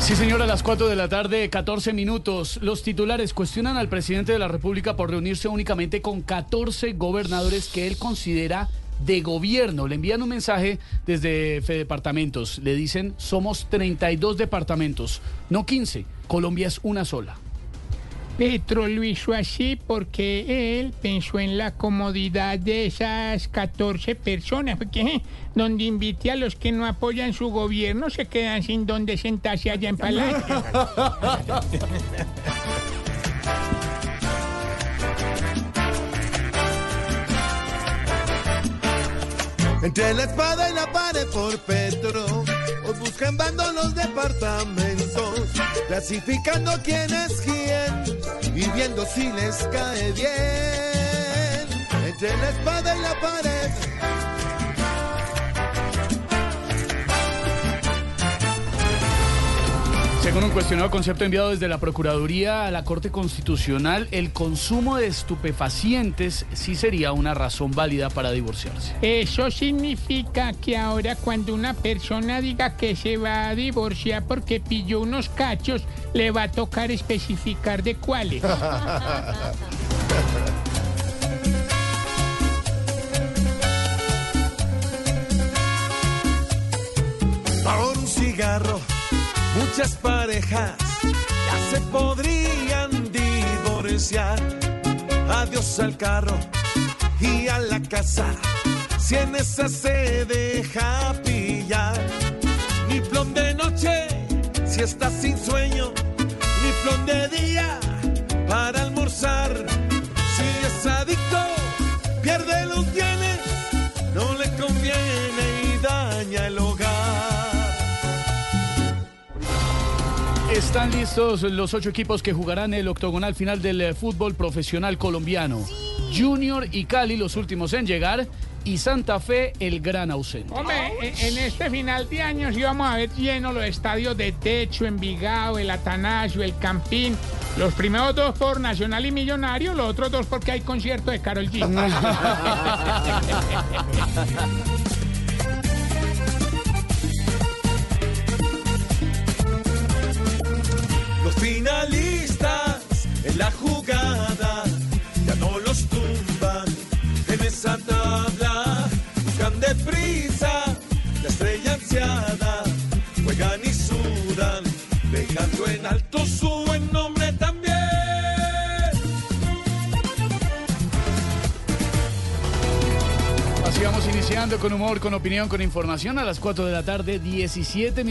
Sí, señora, a las 4 de la tarde, 14 minutos. Los titulares cuestionan al presidente de la República por reunirse únicamente con 14 gobernadores que él considera de gobierno. Le envían un mensaje desde Fedepartamentos. Le dicen, somos 32 departamentos, no 15. Colombia es una sola. Petro lo hizo así porque él pensó en la comodidad de esas 14 personas, porque eh, donde invite a los que no apoyan su gobierno se quedan sin donde sentarse allá en Palacio. Entre la espada y la pared por Petro, os buscan bando los departamentos, clasificando quién es quién y viendo si les cae bien. Entre la espada y la pared. Según un cuestionado concepto enviado desde la Procuraduría a la Corte Constitucional, el consumo de estupefacientes sí sería una razón válida para divorciarse. Eso significa que ahora cuando una persona diga que se va a divorciar porque pilló unos cachos, le va a tocar especificar de cuáles. Por un cigarro, muchas parejas ya se podrían divorciar. Adiós al carro y a la casa, si en esa se deja pillar. Ni plan de noche, si estás sin sueño, ni plan de día para almorzar. Si es adicto, Están listos los ocho equipos que jugarán el octogonal final del eh, fútbol profesional colombiano. Junior y Cali los últimos en llegar y Santa Fe el gran ausente. Hombre, en, en este final de año sí vamos a ver lleno los estadios de Techo, Envigado, el Atanasio, el Campín. Los primeros dos por Nacional y Millonario, los otros dos porque hay concierto de Carol G. ansiada, juegan y sudan, dejando en alto su buen nombre también. Así vamos iniciando con humor, con opinión, con información a las 4 de la tarde, 17 minutos.